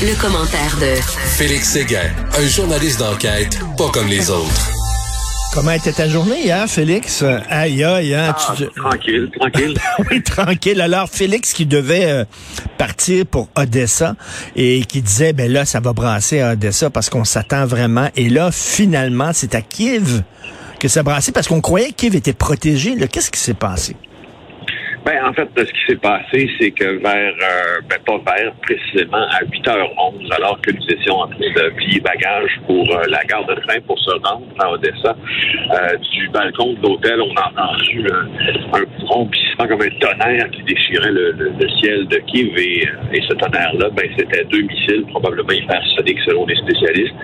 Le commentaire de Félix Séguin, un journaliste d'enquête pas comme les autres. Comment était ta journée hier, Félix? Aïe, aïe, hein, ah, Tranquille, tranquille. oui, tranquille. Alors, Félix qui devait euh, partir pour Odessa et qui disait, ben là, ça va brasser à Odessa parce qu'on s'attend vraiment. Et là, finalement, c'est à Kiev que ça brassait parce qu'on croyait que Kiev était protégé. Qu'est-ce qui s'est passé? Ben, en fait, ce qui s'est passé, c'est que vers, euh, ben, pas vers, précisément à 8h11, alors que nous étions en train de plier bagages pour euh, la gare de train pour se rendre à Odessa, euh, du balcon de l'hôtel, on a entendu un comme un tonnerre qui déchirait le, ciel de Kiev et, et ce tonnerre-là, ben, c'était deux missiles, probablement hypersoniques selon les spécialistes,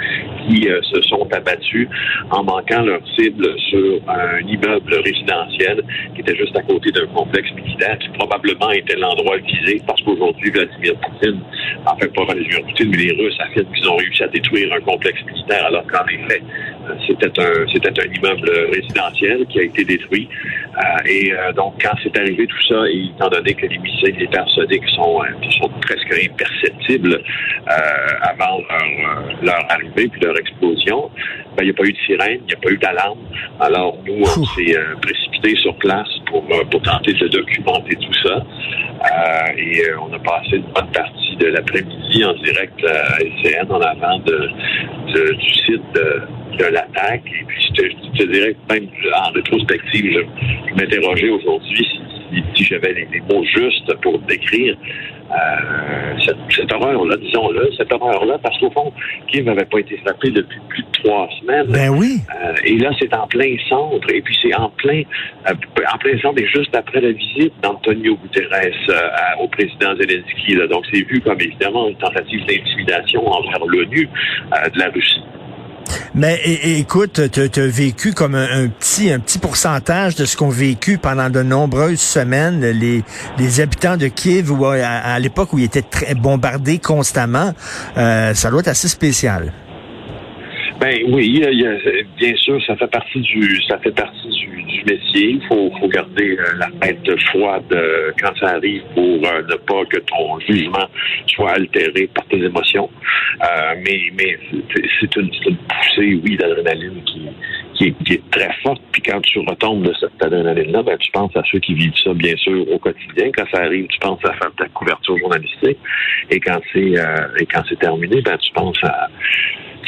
qui se sont abattus en manquant leur cible sur un immeuble résidentiel qui était juste à côté d'un complexe militaire qui probablement était l'endroit visé parce qu'aujourd'hui, Vladimir Poutine, enfin pas Vladimir Poutine, mais les Russes affirment qu'ils ont réussi à détruire un complexe militaire alors qu'en effet, euh, c'était un c'était un immeuble résidentiel qui a été détruit. Euh, et euh, donc, quand c'est arrivé tout ça, et étant donné que les missiles hypersoniques sont, sont presque imperceptibles avant leur, leur, arrivée puis leur explosion, ben, il n'y a pas eu de sirène, il n'y a pas eu d'alarme. Alors, nous, on s'est précipité sur place pour, pour tenter de documenter tout ça. Euh, et euh, on a passé une bonne partie de l'après-midi en direct à LCN en avant de, du site de, l'attaque. Et puis, je te, dirais que même en rétrospective, je, m'interrogeais aujourd'hui si, j'avais les, mots justes pour décrire euh, cette, cette horreur-là, disons-le, cette horreur-là, parce qu'au fond, Kiev n'avait pas été frappé depuis plus de trois semaines. Ben oui. Euh, et là, c'est en plein centre, et puis c'est en plein, euh, en plein centre, et juste après la visite d'Antonio Guterres au président Zelensky. Là. Donc, c'est vu comme évidemment une tentative d'intimidation envers l'ONU de la Russie. Mais écoute, tu as vécu comme un, petit un petit pourcentage de ce qu'ont vécu pendant de nombreuses semaines les, les habitants de Kiev ou à, l'époque où ils étaient très bombardés constamment. Euh, ça doit être assez spécial. Ben oui, bien sûr, ça fait partie du ça fait partie du, métier. Il faut, garder euh, la tête froide euh, quand ça arrive pour euh, ne pas que ton jugement soit altéré par tes émotions. mais c'est une, poussée, oui, d'adrénaline qui, qui, est, très forte. Puis quand tu retombes de cette adrénaline-là, ben, tu penses à ceux qui vivent ça, bien sûr, au quotidien. Quand ça arrive, tu penses à faire ta couverture journalistique. Et quand c'est et quand c'est terminé, ben, tu penses à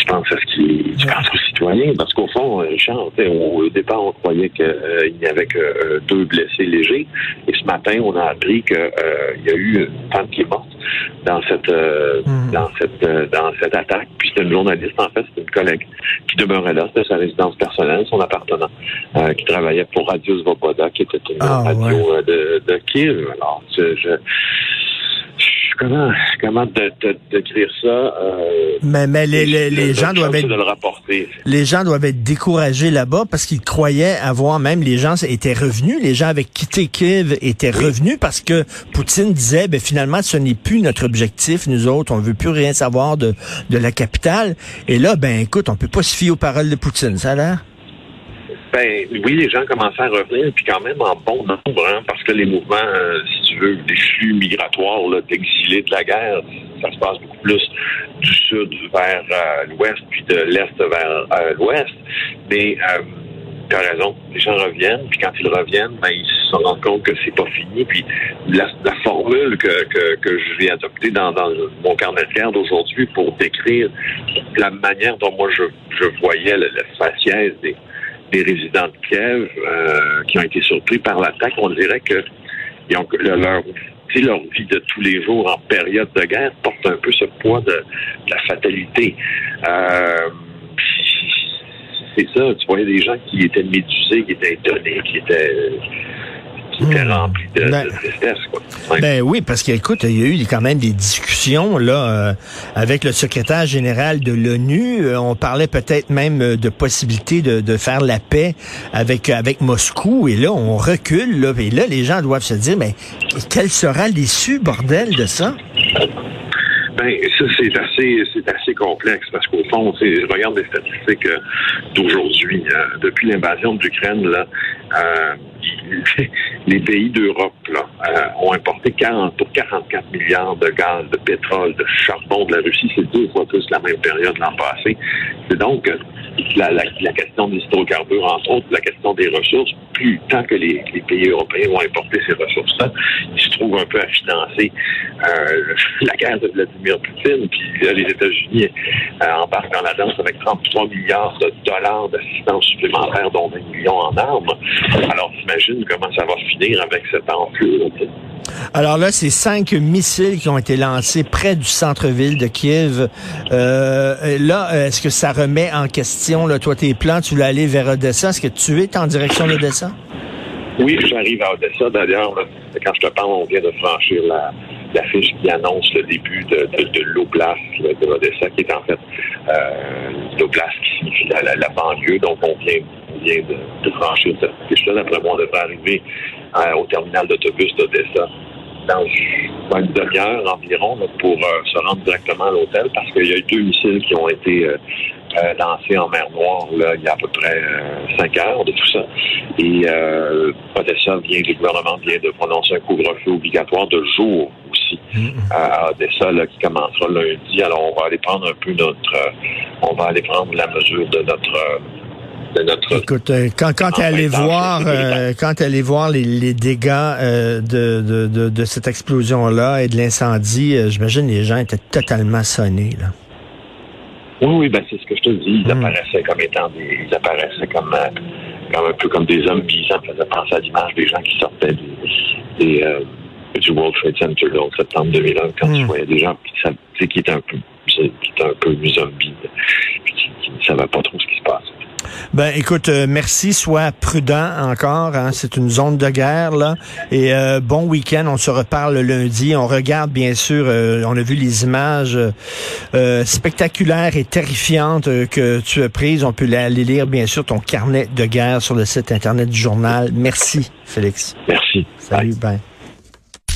tu penses à ce qui, tu penses aux citoyens, parce qu'au fond, euh, Richard, au départ, on croyait qu'il euh, n'y avait que euh, deux blessés légers, et ce matin, on a appris qu'il y a eu une femme qui est morte dans cette, hmm. dans cette, dans cette attaque. Puis c'était une journaliste, en fait, c'était une collègue qui demeurait là, c'était sa résidence personnelle, son appartenant, qui travaillait pour Radio Svoboda, qui était une ah, radio de, de Kiev. Alors, je comment comment décrire ça euh, Mais mais les, les, gens doivent être le les gens doivent être découragés là-bas parce qu'ils croyaient avoir même les gens étaient revenus, les gens avaient quitté Kiev étaient revenus parce que Poutine disait ben finalement ce n'est plus notre objectif nous autres, on veut plus rien savoir de de la capitale. Et là ben écoute, on peut pas se fier aux paroles de Poutine, ça a l'air. Ben oui, les gens commençaient à revenir, puis quand même en bon nombre, hein, parce que les mouvements, euh, veux, des flux migratoires d'exilés de la guerre, ça se passe beaucoup plus du sud vers euh, l'ouest, puis de l'est vers euh, l'ouest. Mais tu as raison, les gens reviennent, puis quand ils reviennent, ben, ils se rendent compte que c'est pas fini. Puis la, formule que, que, que je vais adopter dans, dans mon carnet de garde aujourd'hui pour décrire la manière dont moi je, je voyais le faciès des des résidents de Kiev euh, qui ont été surpris par l'attaque, on dirait que ont, leur, leur vie de tous les jours en période de guerre porte un peu ce poids de, la fatalité. Euh, c'est ça, tu voyais des gens qui étaient médusés, qui étaient étonnés, qui étaient Rempli de, ben, tristesse. Quoi. Ben oui, parce qu'écoute, il y a eu quand même des discussions là euh, avec le secrétaire général de l'ONU. Euh, on parlait peut-être même euh, de possibilité de, de, faire la paix avec avec Moscou. Et là, on recule. Là, et là, les gens doivent se dire, mais quelle sera l'issue, bordel, de ça? Ben, ça, c'est assez, c'est assez complexe parce qu'au fond, regarde les statistiques d'aujourd'hui. depuis l'invasion de l'Ukraine, là, euh, les pays d'Europe là, ont importé 40, pour 44 milliards de gaz, de pétrole, de charbon de la Russie. C'est deux fois plus la même période l'an passé. C'est donc la, la, question des hydrocarbures, entre autres, la question des ressources, plus tant que les, pays européens vont importer ces ressources-là, ils se trouvent un peu à financer euh, la guerre de Vladimir Poutine, puis les États-Unis euh, embarquent dans la danse avec 33 milliards de dollars d'assistance supplémentaire, dont 20 millions en armes. Alors, t'imagines comment ça va finir avec cette Alors là, c'est cinq missiles qui ont été lancés près du centre-ville de Kiev. Euh, là, est-ce que ça remet en question, là, toi, tes plans? Tu voulais aller vers Odessa? Est-ce que tu es en direction d'Odessa? Oui, j'arrive à Odessa. D'ailleurs, quand je te parle, on vient de franchir la, fiche qui annonce le début de, de, l'Oblast de Odessa, qui est en fait euh, l'Oblast qui signifie la, banlieue. Donc, on vient, vient de, franchir cette fiche-là. D'après moi, on devrait arriver euh, au terminal d'autobus d'Odessa dans une demi-heure environ pour euh, se rendre directement à l'hôtel parce qu'il y a eu deux missiles qui ont été euh, lancés en mer Noire il y a à peu près cinq heures de tout ça. Et Odessa vient, le gouvernement vient de prononcer un couvre-feu obligatoire de jour à Odessa là, qui commencera lundi. Alors on va aller prendre un peu notre on va aller prendre la mesure de notre Écoute, euh, quand, quand tu allé voir, euh, quand allé voir les, les dégâts euh, de, de, de, cette explosion-là et de l'incendie, j'imagine les gens étaient totalement sonnés. Là. Oui, oui, ben c'est ce que je te dis. Ils hmm. apparaissaient comme étant des, ils apparaissaient comme, comme un peu comme des hommes Ça me faisait penser à l'image des gens qui sortaient des, des du World Trade Center là, en septembre 2001, quand tu hmm. voyais des gens qui, qui étaient un peu qui étaient un peu zombies, qui, qui ne savaient pas trop ce qui se passe. Ben, écoute, euh, merci. Sois prudent encore. Hein, c'est une zone de guerre là. Et euh, bon week-end. On se reparle lundi. On regarde bien sûr. Euh, on a vu les images spectaculaires et terrifiantes que tu as prises. On peut aller lire bien sûr ton carnet de guerre sur le site internet du journal. Merci, Félix. Merci. Salut. Bye.